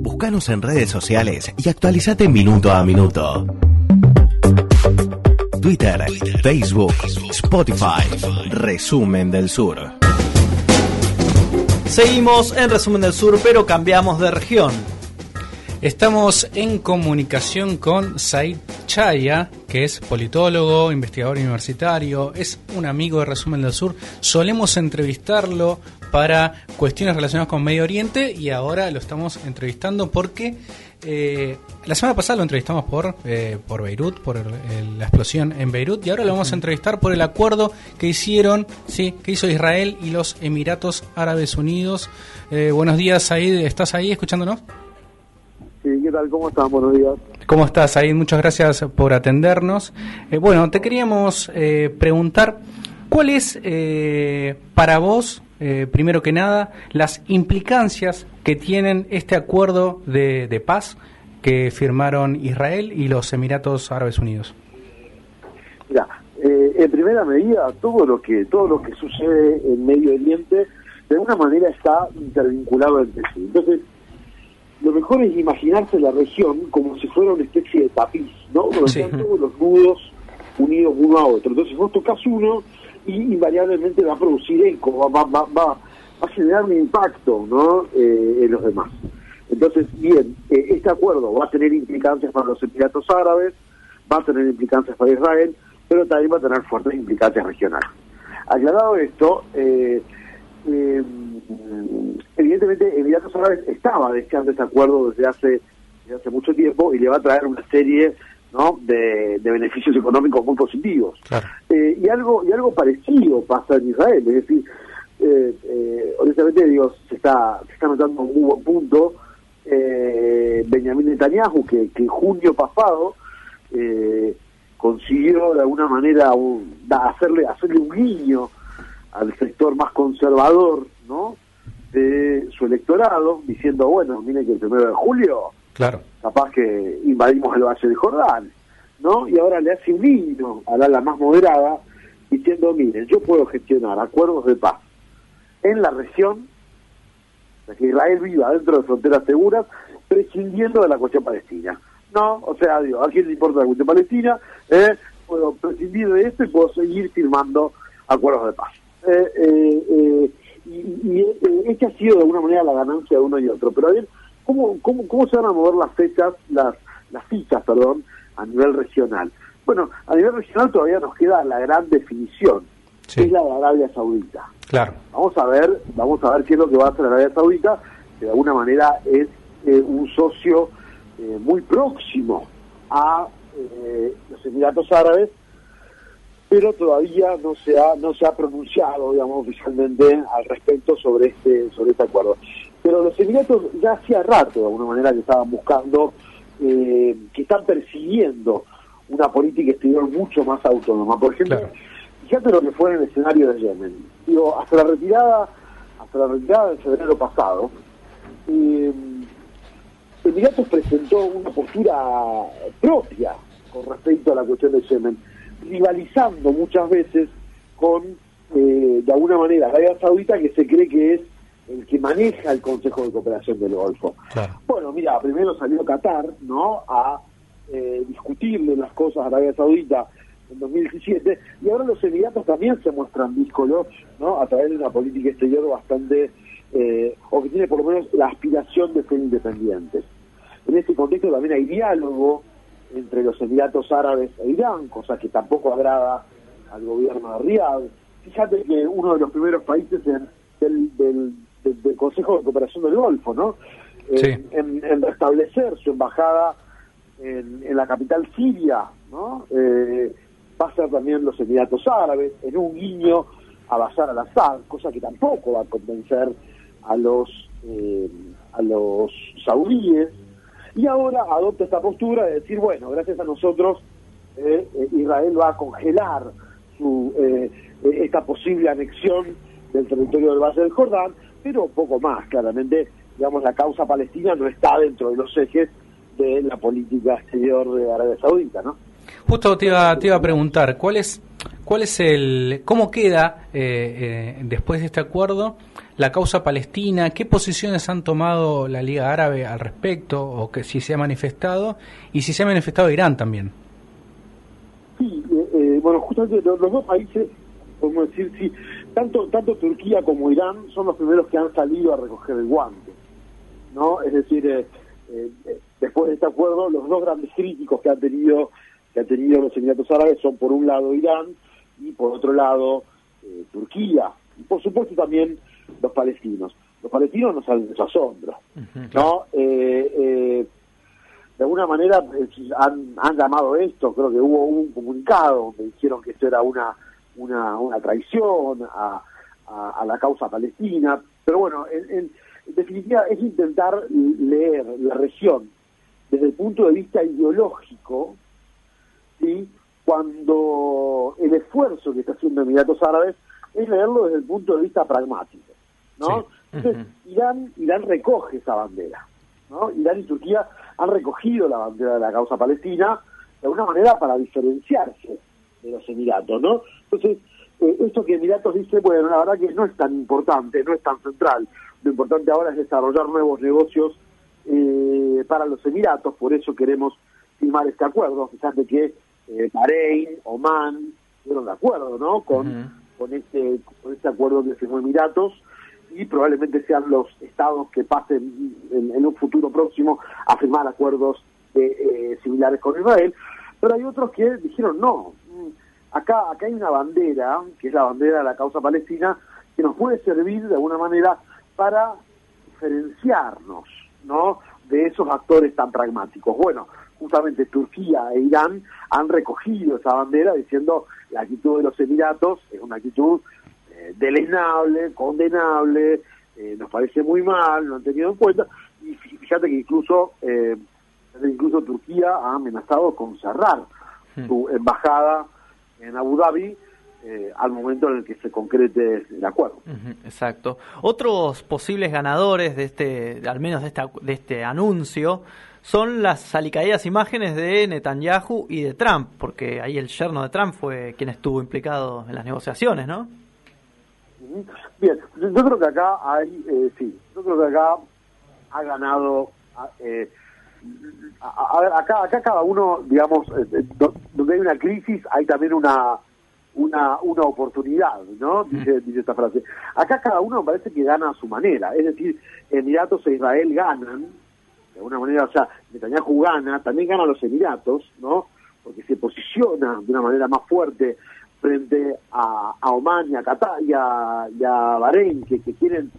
Búscanos en redes sociales y actualizate minuto a minuto. Twitter, Facebook, Spotify, Resumen del Sur. Seguimos en Resumen del Sur, pero cambiamos de región. Estamos en comunicación con Said Chaya, que es politólogo, investigador universitario, es un amigo de Resumen del Sur. Solemos entrevistarlo para cuestiones relacionadas con Medio Oriente y ahora lo estamos entrevistando porque eh, la semana pasada lo entrevistamos por, eh, por Beirut, por la explosión en Beirut y ahora lo vamos a entrevistar por el acuerdo que hicieron, sí, que hizo Israel y los Emiratos Árabes Unidos. Eh, buenos días, Said, ¿estás ahí escuchándonos? Sí, ¿qué tal? ¿Cómo estás? Buenos días. ¿Cómo estás, Said? Muchas gracias por atendernos. bueno, te queríamos preguntar, ¿cuál es para vos eh, primero que nada, las implicancias que tienen este acuerdo de, paz que firmaron Israel y los Emiratos Árabes Unidos. Mira, eh, en primera medida, todo lo que todo lo que sucede en Medio Oriente de alguna manera está intervinculado entre sí. Entonces, lo mejor es imaginarse la región como si fuera una especie de tapiz, ¿no? Donde están todos los nudos unidos uno a otro. Entonces, vos tocas uno y invariablemente va a producir eco, va, va, va, a generar un impacto ¿no? Eh, en los demás. Entonces, bien, eh, este acuerdo va a tener implicancias para los Emiratos Árabes, va a tener implicancias para Israel, pero también va a tener fuertes implicancias regionales. Aclarado esto, eh, evidentemente Emiratos Árabes estaba deseando este acuerdo desde hace, desde hace mucho tiempo y le va a traer una serie ¿no? de, beneficios económicos muy positivos. Eh, y algo y algo parecido pasa en Israel, es decir, eh, eh, honestamente digo, se está, se está notando un buen punto eh, Benjamin Netanyahu, que, que en junio pasado consiguió de alguna manera hacerle, hacerle un guiño al sector más conservador ¿no? de su electorado, diciendo, bueno, miren que el primero de julio Claro. Capaz que invadimos el Valle de Jordán, ¿no? Y ahora le hace un himno a la, más moderada diciendo, miren, yo puedo gestionar acuerdos de paz en la región, de que Israel viva dentro de fronteras seguras, prescindiendo de la cuestión palestina. No, o sea, digo, ¿a quién le importa la cuestión palestina? Eh, puedo prescindir de esto y puedo seguir firmando acuerdos de paz. Eh, eh, y, y este ha sido de alguna manera la ganancia de uno y otro. Pero a ver, ¿Cómo, cómo, cómo se van a mover las fechas, las, las fichas, perdón, a nivel regional? Bueno, a nivel regional todavía nos queda la gran definición, que es la de Arabia Saudita. Claro. Vamos a ver, vamos a ver qué es lo que va a hacer Arabia Saudita, que de alguna manera es eh, un socio eh, muy próximo a eh, los Emiratos Árabes, pero todavía no se ha no se ha pronunciado, digamos, oficialmente al respecto sobre este sobre este acuerdo pero los Emiratos ya hacía rato, de alguna manera, que estaban buscando, eh, que están persiguiendo una política exterior mucho más autónoma. Por ejemplo, fíjate lo que fue en el escenario de Yemen. Digo, hasta la retirada, hasta la retirada de febrero pasado, eh, Emiratos presentó una postura propia con respecto a la cuestión de Yemen, rivalizando muchas veces con, eh, de alguna manera, Arabia Saudita, que se cree que es el que maneja el Consejo de Cooperación del Golfo. Bueno, mira, primero salió Qatar, ¿no? A eh, discutirle las cosas a Arabia Saudita en 2017 y ahora los Emiratos también se muestran díscolos, ¿no? A través de una política exterior bastante, eh, o que tiene por lo menos la aspiración de ser independientes. En este contexto también hay diálogo entre los Emiratos Árabes e Irán, cosa que tampoco agrada al gobierno de Riyadh. Fíjate que uno de los primeros países en, del del Consejo de Cooperación del Golfo, ¿no? En, restablecer su embajada en, la capital siria, ¿no? Eh, va a ser también los Emiratos Árabes, en un guiño a Bashar al-Assad, cosa que tampoco va a convencer a los eh, a los saudíes, y ahora adopta esta postura de decir, bueno, gracias a nosotros eh, Israel va a congelar su, esta posible anexión del territorio del Valle del Jordán, pero poco más, claramente, digamos, la causa palestina no está dentro de los ejes de la política exterior de Arabia Saudita, ¿no? Justo te iba, te iba a preguntar, ¿cuál es, cuál es el, cómo queda eh, eh, después de este acuerdo la causa palestina. ¿Qué posiciones han tomado la Liga Árabe al respecto? ¿O que si se ha manifestado? Y si se ha manifestado Irán también. Sí, eh, eh, bueno, justamente los, dos países, podemos decir, sí, tanto, tanto Turquía como Irán son los primeros que han salido a recoger el guante. ¿no? Es decir, eh, después de este acuerdo, los dos grandes críticos que han tenido que han tenido los Emiratos Árabes son por un lado Irán y por otro lado Turquía. Y por supuesto también los palestinos. Los palestinos no salen de su asombro, ¿no? Eh, eh, de alguna manera han, han llamado esto, creo que hubo un comunicado donde dijeron que esto era una, una, una traición a, a, la causa palestina, pero bueno, en, definitiva es intentar leer la región desde el punto de vista ideológico, ¿sí? cuando el esfuerzo que está haciendo Emiratos Árabes es leerlo desde el punto de vista pragmático. ¿no? Entonces, Irán, Irán recoge esa bandera, ¿no? Irán y Turquía han recogido la bandera de la causa palestina de alguna manera para diferenciarse de los Emiratos, ¿no? Entonces, eh, esto que Emiratos dice, bueno, la verdad que no es tan importante, no es tan central. Lo importante ahora es desarrollar nuevos negocios eh, para los Emiratos, por eso queremos firmar este acuerdo. Fíjate que eh, Bahrein, Oman, fueron de acuerdo, ¿no? Con, con, este, con este acuerdo que firmó Emiratos y probablemente sean los estados que pasen en, un futuro próximo a firmar acuerdos eh, similares con Israel, pero hay otros que dijeron no, acá, acá hay una bandera, que es la bandera de la causa palestina, que nos puede servir de alguna manera para diferenciarnos ¿no? de esos actores tan pragmáticos. Bueno, justamente Turquía e Irán han recogido esa bandera diciendo la actitud de los Emiratos es una actitud eh, deleznable, condenable, eh, nos parece muy mal, no han tenido en cuenta, y fíjate que incluso, eh, incluso Turquía ha amenazado con cerrar hmm. su embajada en Abu Dhabi al momento en el que se concrete el acuerdo. exacto. Otros posibles ganadores de este, al menos de, esta, de este anuncio, son las salicaídas imágenes de Netanyahu y de Trump, porque ahí el yerno de Trump fue quien estuvo implicado en las negociaciones, ¿no? Bien, yo creo que acá hay, eh, sí, yo creo que acá ha ganado, eh, a, ver, acá, acá cada uno, digamos, eh, donde hay una crisis hay también una una, una oportunidad, ¿no? Dice, dice esta frase. Acá cada uno parece que gana a su manera, es decir, Emiratos e Israel ganan, de alguna manera, o sea, Netanyahu gana, también ganan los Emiratos, ¿no? Porque se posiciona de una manera más fuerte frente a, a Oman y a Qatar y a, Bahrein, que, quieren,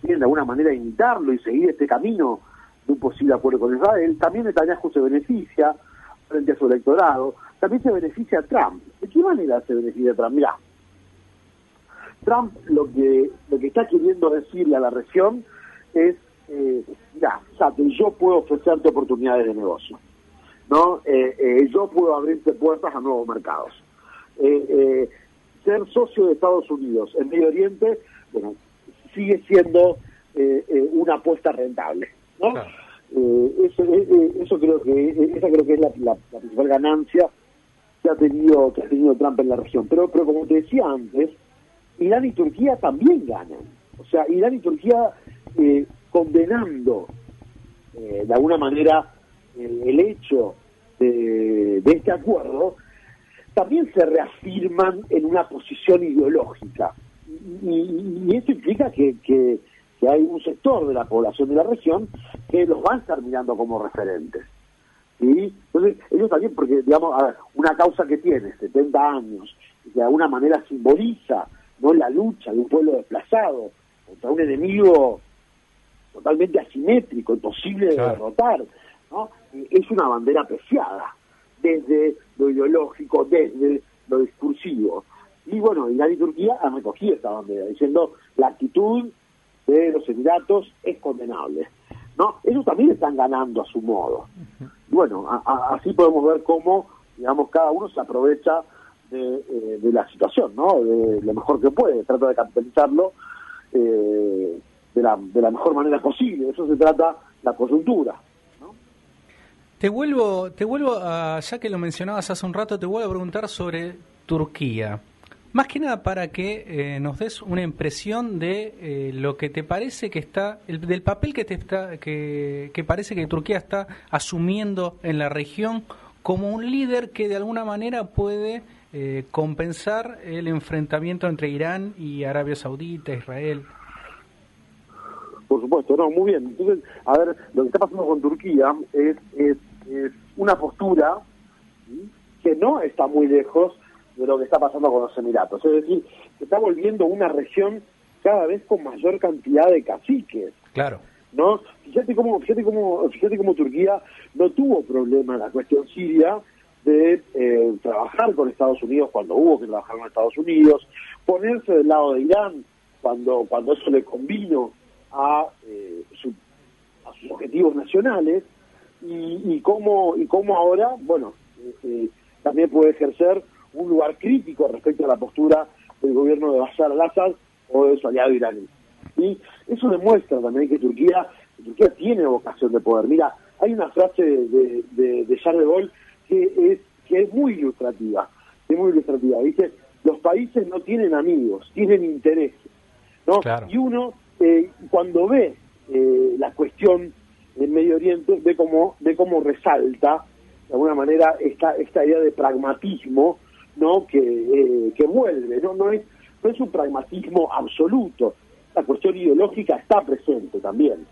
quieren de alguna manera imitarlo y seguir este camino de un posible acuerdo con Israel, también Netanyahu se beneficia frente a su electorado, también se beneficia a Trump. ¿De qué manera se beneficia a Trump? Mirá, Trump lo que, lo que está queriendo decirle a la región es, eh, mira, yo puedo ofrecerte oportunidades de negocio, ¿no? Eh, eh, yo puedo abrirte puertas a nuevos mercados. Eh, ser socio de Estados Unidos en Medio Oriente, bueno, sigue siendo una apuesta rentable, ¿no? Eso, eso creo que esa creo que es la, principal ganancia que ha tenido que ha tenido Trump en la región. Pero pero como te decía antes, Irán y Turquía también ganan. O sea, Irán y Turquía condenando de alguna manera el hecho de, este acuerdo también se reafirman en una posición ideológica. Y, eso implica que, que, hay un sector de la población de la región que los va a estar mirando como referentes. ¿sí? Entonces, ellos también, porque, digamos, una causa que tiene 70 años, y que de alguna manera simboliza no la lucha de un pueblo desplazado contra un enemigo totalmente asimétrico, imposible de derrotar, ¿no? es una bandera apreciada desde lo ideológico, desde lo discursivo. Y bueno, Irán y Turquía han recogido esta bandera, diciendo la actitud de los Emiratos es condenable. ¿No? Ellos también están ganando a su modo. bueno, así podemos ver cómo, digamos, cada uno se aprovecha de, eh, de, la situación, ¿no? De lo mejor que puede, trata de capitalizarlo eh, de, la, de la mejor manera posible. Eso se trata la coyuntura. Te vuelvo, te vuelvo a, ya que lo mencionabas hace un rato, te vuelvo a preguntar sobre Turquía. Más que nada para que eh, nos des una impresión de eh, lo que te parece que está, el, del papel que te está, que, que parece que Turquía está asumiendo en la región como un líder que de alguna manera puede eh, compensar el enfrentamiento entre Irán y Arabia Saudita, Israel. Por supuesto, no, muy bien. Entonces, a ver, lo que está pasando con Turquía es, es, es una postura que no está muy lejos de lo que está pasando con los Emiratos. Es decir, se está volviendo una región cada vez con mayor cantidad de caciques. Claro. ¿No? Fíjate cómo, fíjate cómo, fíjate cómo Turquía no tuvo problema en la cuestión siria de eh, trabajar con Estados Unidos cuando hubo que trabajar con Estados Unidos, ponerse del lado de Irán cuando, cuando eso le convino a, eh, a sus objetivos nacionales y, y cómo y cómo ahora, bueno, eh, también puede ejercer un lugar crítico respecto a la postura del gobierno de Bashar al-Assad o de su aliado iraní. Y eso demuestra también que Turquía, Turquía tiene vocación de poder. Mira, hay una frase de, de, de Charles de Gaulle que es, que es muy ilustrativa, es muy ilustrativa. Dice, los países no tienen amigos, tienen intereses. ¿no? Y uno, eh, cuando ve eh, la cuestión en Medio Oriente, ve cómo, ve cómo resalta, de alguna manera, esta, esta idea de pragmatismo no que, eh, que vuelve, ¿no? No es, no es un pragmatismo absoluto, la cuestión ideológica está presente también.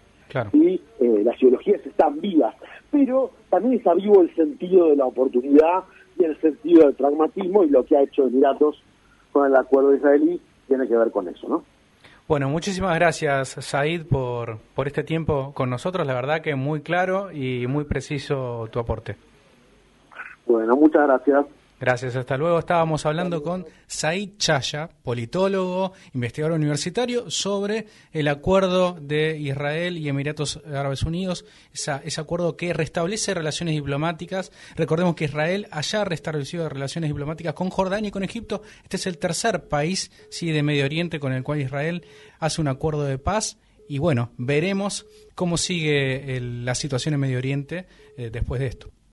Y eh, las ideologías están vivas, pero también está vivo el sentido de la oportunidad y el sentido del pragmatismo y lo que ha hecho Emiratos con el acuerdo israelí tiene que ver con eso, ¿no? Bueno, muchísimas gracias, Said, por, por este tiempo con nosotros. La verdad que muy claro y muy preciso tu aporte. Bueno, muchas gracias. Gracias, hasta luego. Estábamos hablando con Said Chaya, politólogo, investigador universitario, sobre el acuerdo de Israel y Emiratos Árabes Unidos, ese acuerdo que restablece relaciones diplomáticas. Recordemos que Israel haya restablecido relaciones diplomáticas con Jordania y con Egipto. Este es el tercer país sí, de Medio Oriente con el cual Israel hace un acuerdo de paz. Y bueno, veremos cómo sigue la situación en Medio Oriente eh, después de esto.